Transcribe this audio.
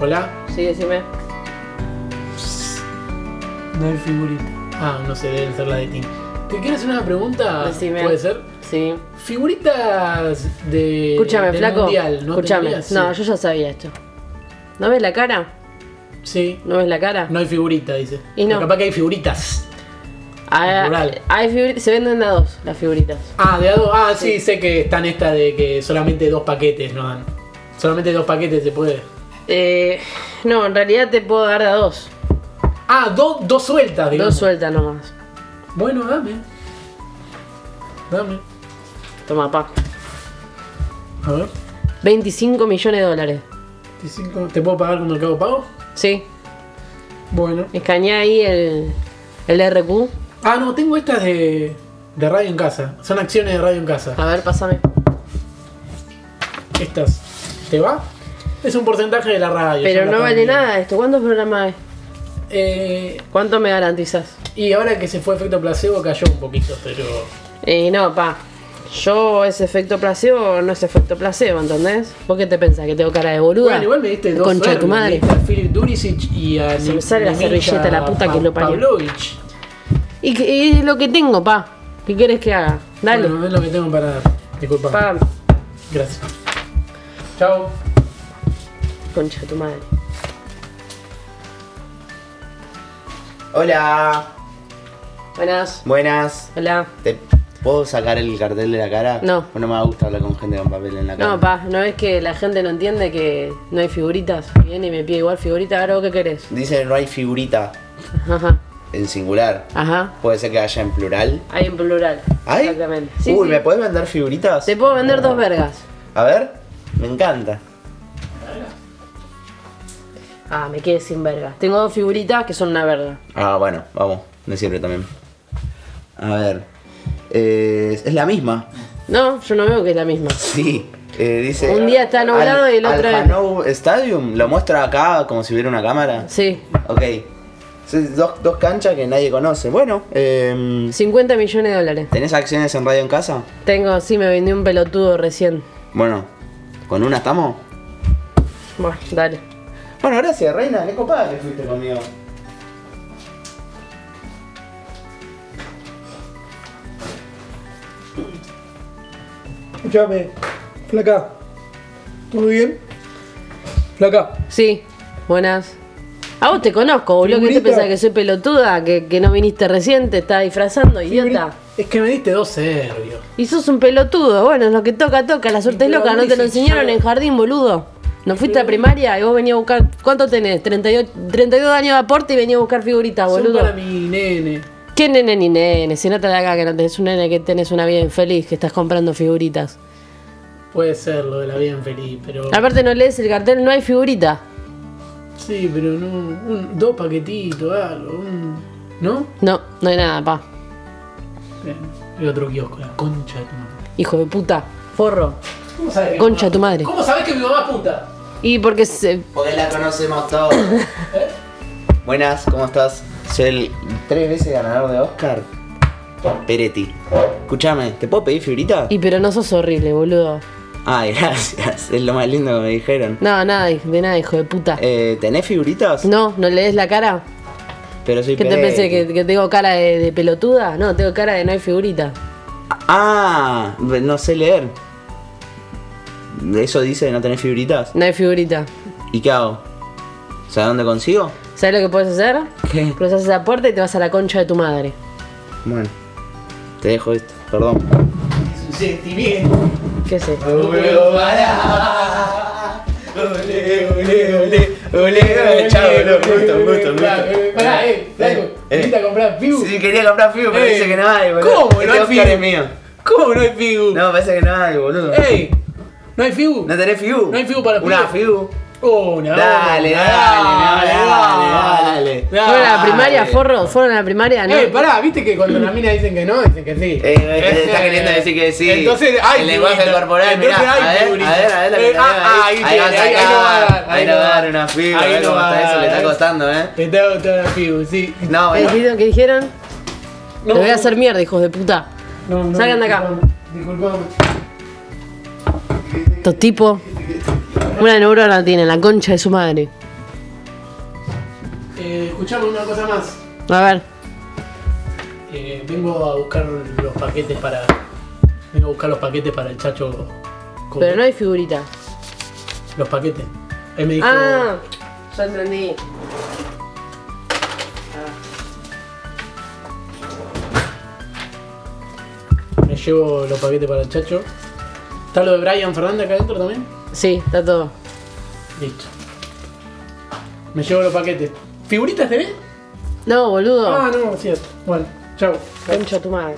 Hola. Sí, decime. No hay figurita. Ah, no sé, deben ser la de Tim. ¿Te quiero hacer una pregunta? Decime. ¿Puede ser? Sí. Figuritas de. Escúchame, del flaco. Mundial, ¿no Escúchame. tendrías? No, Sí. yo ya sabía esto. ¿No ves la cara? Sí. ¿No ves la cara? No hay figurita, dice. Y no. Pero capaz que hay figuritas. Ah, plural. hay figuritas, se venden de a dos las figuritas. Ah, de a dos. Ah, sí, Sí. sé que están esta de que solamente dos paquetes no dan. Solamente dos paquetes se puede. Eh, no, en realidad te puedo dar de a dos. Ah, do- dos sueltas, digamos. Dos sueltas nomás. Bueno, dame. Dame. Toma, pa. A ver. 25 millones de dólares. 25. ¿Te puedo pagar con Mercado Pago? Sí. Bueno. Escaneé ahí el, el RQ. Ah, no, tengo estas de, de radio en casa. Son acciones de radio en casa. A ver, pásame. Estas. ¿Te va? Es un porcentaje de la radio. Pero no vale nada esto. ¿Cuántos programas hay? Eh, ¿Cuánto me garantizas? y ahora que se fue efecto placebo cayó un poquito, pero. Eh, no, pa. Yo ese efecto placebo no es efecto placebo, ¿entendés? ¿Vos qué te pensás? ¿Que tengo cara de boluda? Bueno, igual me diste dos Concha de tu madre. me diste a Philip Duricic y a Se me sale la servilleta, la puta que lo parió. Y, que- y es lo que tengo, pa. ¿Qué quieres que haga? Dale. Bueno, es lo que tengo para dar. Disculpa. Pa, Gracias. Chao. Concha tu madre. Hola, Buenas. buenas. Hola. ¿Te puedo sacar el cartel de la cara? No. No me gusta hablar con gente con papel en la cara. No, pa, ¿no ves que la gente no entiende que no hay figuritas? Viene y me pide igual figurita, ahora vos qué querés. Dice no hay figurita Ajá. en singular. Ajá. Puede ser que haya en plural. Hay en plural. ¿Hay? Exactamente. Sí, Uy, sí. ¿me podés vender figuritas? Te puedo vender dos vergas. A ver, me encanta. Ah, me quedé sin verga. Tengo dos figuritas que son una verga. Ah, bueno, vamos, me sirve también. A ver, eh, es la misma. No, yo no veo que es la misma. Sí. eh, dice. Un día está nublado Al- y el otro- Al Hanou Stadium, lo muestra acá como si hubiera una cámara. Sí. Ok. Dos, dos canchas que nadie conoce. Bueno, eh, 50 millones de dólares. ¿tenés acciones en radio en casa? Tengo, sí, me vendí un pelotudo recién. Bueno, ¿con una estamos? Bueno, dale. Bueno, gracias, reina. Qué copada que fuiste conmigo. Escuchame. Flaca. ¿Todo bien? Flaca. Sí, buenas. A vos te conozco, boludo. ¿Qué te pensás que soy pelotuda? ¿Que, que no viniste recién? ¿Te estás disfrazando, idiota? Es que me diste dos serbios. Y sos un pelotudo. Bueno, lo que toca, toca. La suerte es loca. ¿No te lo enseñaron yo- en jardín, boludo? ¿No fuiste a primaria y vos venías a buscar... ¿Cuánto tenés? 38, 32 años de aporte y venías a buscar figuritas, Son boludo. para mi nene. ¿Qué nene ni nene? Si no te da acá que no tenés un nene que tenés una vida infeliz, que estás comprando figuritas. Puede ser lo de la vida infeliz, pero. Aparte no lees el cartel, no hay figurita. Sí, pero no. Un, dos paquetitos, algo. Un, ¿No? No, no hay nada, pa. Y otro kiosco, la concha de tu madre. Hijo de puta, forro. ¿Cómo sabes que Concha tu madre. ¿Cómo sabes que mi mamá es puta? Y porque se... Porque la conocemos todos. Buenas, ¿cómo estás? Soy el tres veces ganador de Oscar. Peretti. Escúchame, ¿te puedo pedir figuritas? Y pero no sos horrible, boludo. Ay, gracias. Es lo más lindo que me dijeron. No, nada, de nada, hijo de puta. Eh, ¿Tenés figuritas? No, ¿no lees la cara? Pero soy ¿Qué te pensé? ¿Que, que tengo cara de, de pelotuda? No, tengo cara de no hay figurita. Ah, no sé leer. ¿Eso dice no tenés figuritas? No hay figurita. ¿Y qué hago? ¿Sabes dónde consigo? ¿Sabes lo que puedes hacer? ¿Qué? Cruzas esa puerta y te vas a la concha de tu madre. Bueno, te dejo esto, perdón. Es un sentimiento. ¿Qué puedo parar. Ole, ole, ole, ole, chao, gusto, gusto, gusto. Pará, eh, Flaco, Eh, viniste a comprar Fiu. Sí, quería comprar Fiu, pero dice que no hay, boludo. ¿cómo no Este hay es mío. ¿Cómo no hay Fiu? No, parece que no hay, boludo. ¡Ey! ¿No hay Fiu? ¿No tenés Fiu? No hay Fiu para Una. Fiu. Una. Dale, una, dale, dale, dale. ¿Fueron a la primaria, dale. forro? ¿Fueron a la primaria? No. Eh, pará, viste que cuando las minas dicen que no, dicen que sí. Eh, eh, está queriendo decir que sí. Entonces, hay El lenguaje corporal, mirá. A ver, a ver, a ver, Eh, ah, ahí. ahí Ahí tiene, va a ahí- ahí sacar, lo va a dar, ahí ahí lo lo va a va a dar dar. una Fiu, Ahí a ver lo cómo va a está eso, le está costando, eh. Te tengo toda la Fiu, sí. No, ¿Qué dijeron? No, Te voy a hacer mierda, hijos de puta. No, no, Salgan de acá. Disculpame. Estos tipos. Una neurona tienen, la concha de su madre. Eh, escuchame una cosa más. A ver. Eh, vengo a buscar los paquetes para. Vengo a buscar los paquetes para el chacho. con- Pero no hay figurita. Los paquetes. Él me dijo. Ah, ya entendí. Me llevo los paquetes para el chacho. ¿Está lo de Brian Fernández acá adentro también? Sí, está todo. Listo. Me llevo los paquetes. ¿Figuritas tenés? No, boludo. Ah, no, cierto. Bueno, chao. Concha tu madre.